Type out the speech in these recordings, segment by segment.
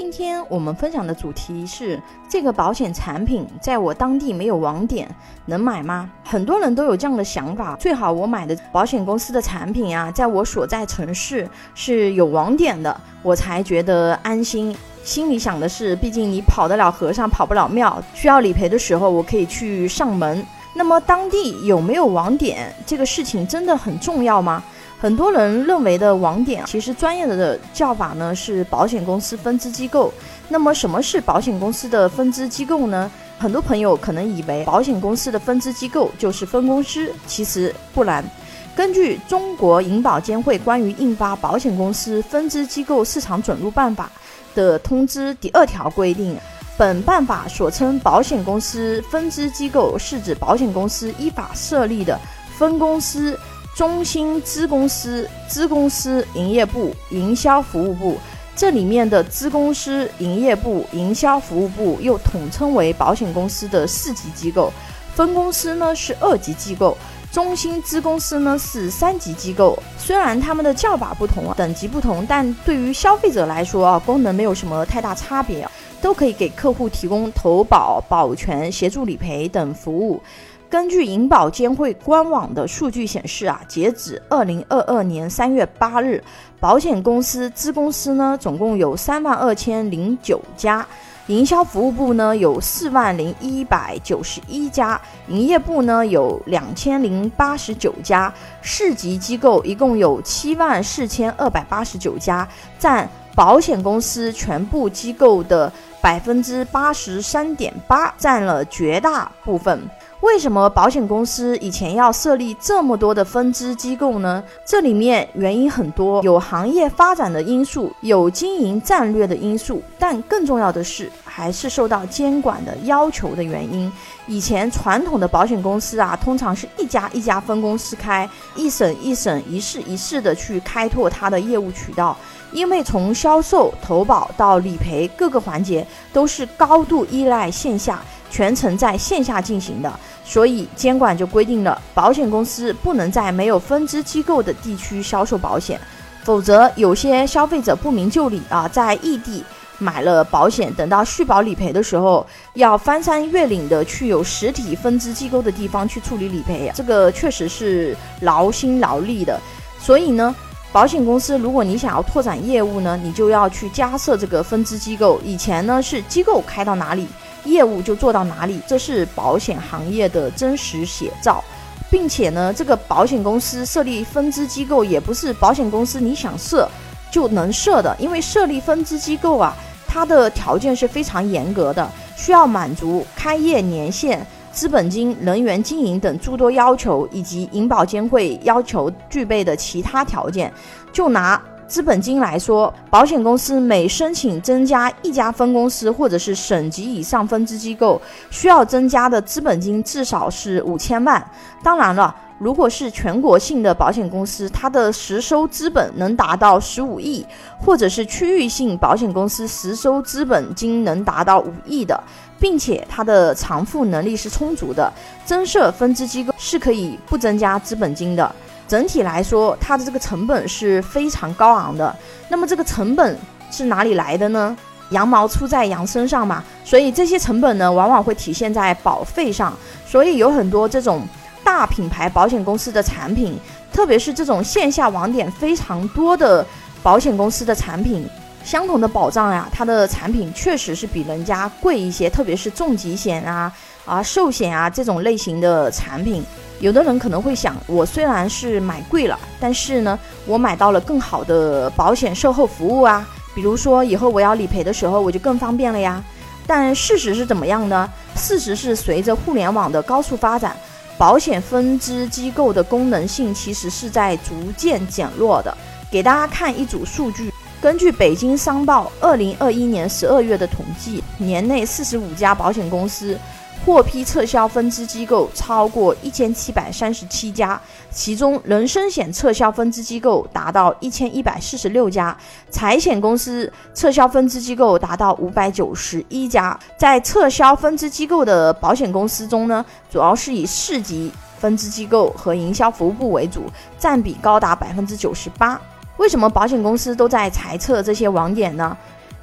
今天我们分享的主题是这个保险产品在我当地没有网点，能买吗？很多人都有这样的想法，最好我买的保险公司的产品啊，在我所在城市是有网点的，我才觉得安心。心里想的是，毕竟你跑得了和尚跑不了庙，需要理赔的时候我可以去上门。那么当地有没有网点这个事情真的很重要吗？很多人认为的网点，其实专业的叫法呢是保险公司分支机构。那么什么是保险公司的分支机构呢？很多朋友可能以为保险公司的分支机构就是分公司，其实不然。根据中国银保监会关于印发《保险公司分支机构市场准入办法》的通知第二条规定，本办法所称保险公司分支机构，是指保险公司依法设立的分公司。中心资公司、资公司营业部、营销服务部，这里面的资公司、营业部、营销服务部又统称为保险公司的四级机构，分公司呢是二级机构，中心资公司呢是三级机构。虽然他们的叫法不同、等级不同，但对于消费者来说啊，功能没有什么太大差别，都可以给客户提供投保、保全、协助理赔等服务。根据银保监会官网的数据显示啊，截止二零二二年三月八日，保险公司资公司呢总共有三万二千零九家，营销服务部呢有四万零一百九十一家，营业部呢有两千零八十九家，市级机构一共有七万四千二百八十九家，占保险公司全部机构的百分之八十三点八，占了绝大部分。为什么保险公司以前要设立这么多的分支机构呢？这里面原因很多，有行业发展的因素，有经营战略的因素，但更重要的是，还是受到监管的要求的原因。以前传统的保险公司啊，通常是一家一家分公司开，一省一省、一市一市的去开拓它的业务渠道，因为从销售、投保到理赔各个环节都是高度依赖线下。全程在线下进行的，所以监管就规定了，保险公司不能在没有分支机构的地区销售保险，否则有些消费者不明就里啊，在异地买了保险，等到续保理赔的时候，要翻山越岭的去有实体分支机构的地方去处理理赔，这个确实是劳心劳力的。所以呢，保险公司如果你想要拓展业务呢，你就要去加设这个分支机构。以前呢是机构开到哪里。业务就做到哪里，这是保险行业的真实写照，并且呢，这个保险公司设立分支机构也不是保险公司你想设就能设的，因为设立分支机构啊，它的条件是非常严格的，需要满足开业年限、资本金、人员经营等诸多要求，以及银保监会要求具备的其他条件。就拿资本金来说，保险公司每申请增加一家分公司或者是省级以上分支机构，需要增加的资本金至少是五千万。当然了，如果是全国性的保险公司，它的实收资本能达到十五亿，或者是区域性保险公司实收资本金能达到五亿的，并且它的偿付能力是充足的，增设分支机构是可以不增加资本金的。整体来说，它的这个成本是非常高昂的。那么这个成本是哪里来的呢？羊毛出在羊身上嘛，所以这些成本呢，往往会体现在保费上。所以有很多这种大品牌保险公司的产品，特别是这种线下网点非常多的保险公司的产品，相同的保障呀，它的产品确实是比人家贵一些，特别是重疾险啊、啊寿险啊这种类型的产品。有的人可能会想，我虽然是买贵了，但是呢，我买到了更好的保险售后服务啊，比如说以后我要理赔的时候，我就更方便了呀。但事实是怎么样呢？事实是随着互联网的高速发展，保险分支机构的功能性其实是在逐渐减弱的。给大家看一组数据，根据北京商报二零二一年十二月的统计，年内四十五家保险公司。获批撤销分支机构超过一千七百三十七家，其中人身险撤销分支机构达到一千一百四十六家，财险公司撤销分支机构达到五百九十一家。在撤销分支机构的保险公司中呢，主要是以市级分支机构和营销服务部为主，占比高达百分之九十八。为什么保险公司都在裁撤这些网点呢？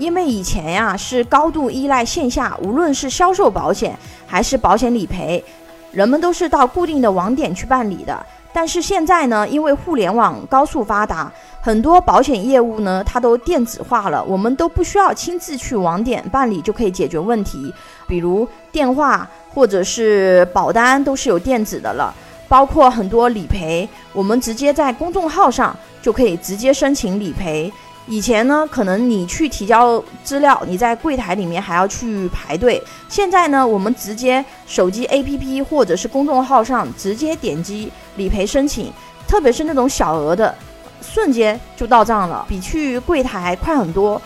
因为以前呀是高度依赖线下，无论是销售保险还是保险理赔，人们都是到固定的网点去办理的。但是现在呢，因为互联网高速发达，很多保险业务呢它都电子化了，我们都不需要亲自去网点办理就可以解决问题，比如电话或者是保单都是有电子的了。包括很多理赔，我们直接在公众号上就可以直接申请理赔。以前呢，可能你去提交资料，你在柜台里面还要去排队。现在呢，我们直接手机 APP 或者是公众号上直接点击理赔申请，特别是那种小额的，瞬间就到账了，比去柜台快很多。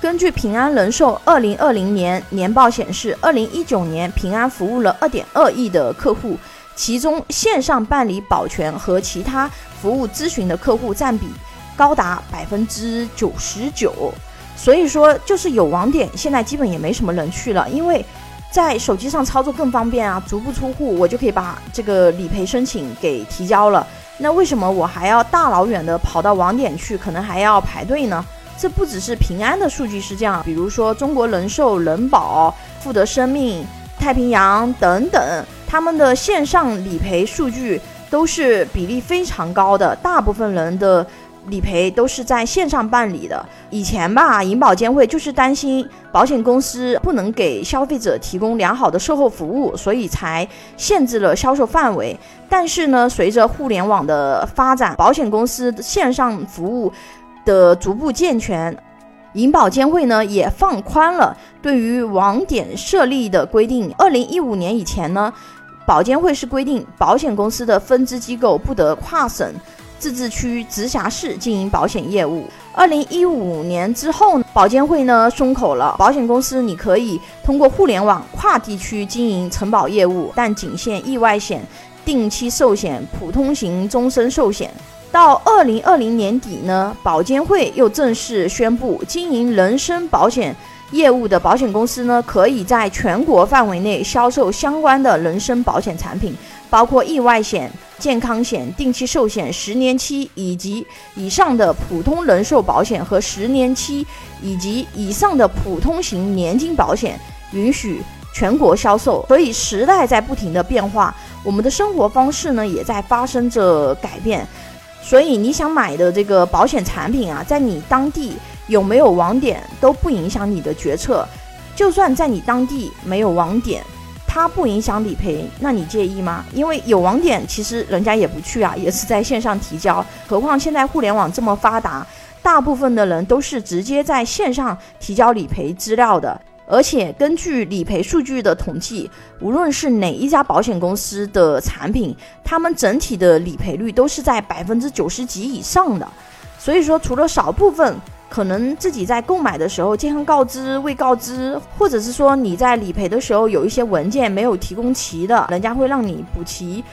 根据平安人寿二零二零年年报显示，二零一九年平安服务了二点二亿的客户。其中线上办理保全和其他服务咨询的客户占比高达百分之九十九，所以说就是有网点，现在基本也没什么人去了，因为在手机上操作更方便啊，足不出户我就可以把这个理赔申请给提交了。那为什么我还要大老远的跑到网点去，可能还要排队呢？这不只是平安的数据是这样，比如说中国人寿、人保、富德生命、太平洋等等。他们的线上理赔数据都是比例非常高的，大部分人的理赔都是在线上办理的。以前吧，银保监会就是担心保险公司不能给消费者提供良好的售后服务，所以才限制了销售范围。但是呢，随着互联网的发展，保险公司线上服务的逐步健全，银保监会呢也放宽了对于网点设立的规定。二零一五年以前呢。保监会是规定，保险公司的分支机构不得跨省、自治区、直辖市经营保险业务。二零一五年之后，保监会呢松口了，保险公司你可以通过互联网跨地区经营承保业务，但仅限意外险、定期寿险、普通型终身寿险。到二零二零年底呢，保监会又正式宣布，经营人身保险。业务的保险公司呢，可以在全国范围内销售相关的人身保险产品，包括意外险、健康险、定期寿险、十年期以及以上的普通人寿保险和十年期以及以上的普通型年金保险，允许全国销售。所以时代在不停的变化，我们的生活方式呢也在发生着改变。所以你想买的这个保险产品啊，在你当地。有没有网点都不影响你的决策，就算在你当地没有网点，它不影响理赔，那你介意吗？因为有网点，其实人家也不去啊，也是在线上提交。何况现在互联网这么发达，大部分的人都是直接在线上提交理赔资料的。而且根据理赔数据的统计，无论是哪一家保险公司的产品，他们整体的理赔率都是在百分之九十几以上的。所以说，除了少部分。可能自己在购买的时候健康告知未告知，或者是说你在理赔的时候有一些文件没有提供齐的，人家会让你补齐。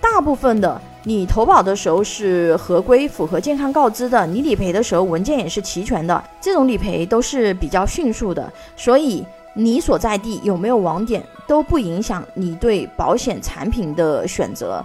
大部分的你投保的时候是合规符合健康告知的，你理赔的时候文件也是齐全的，这种理赔都是比较迅速的。所以你所在地有没有网点都不影响你对保险产品的选择。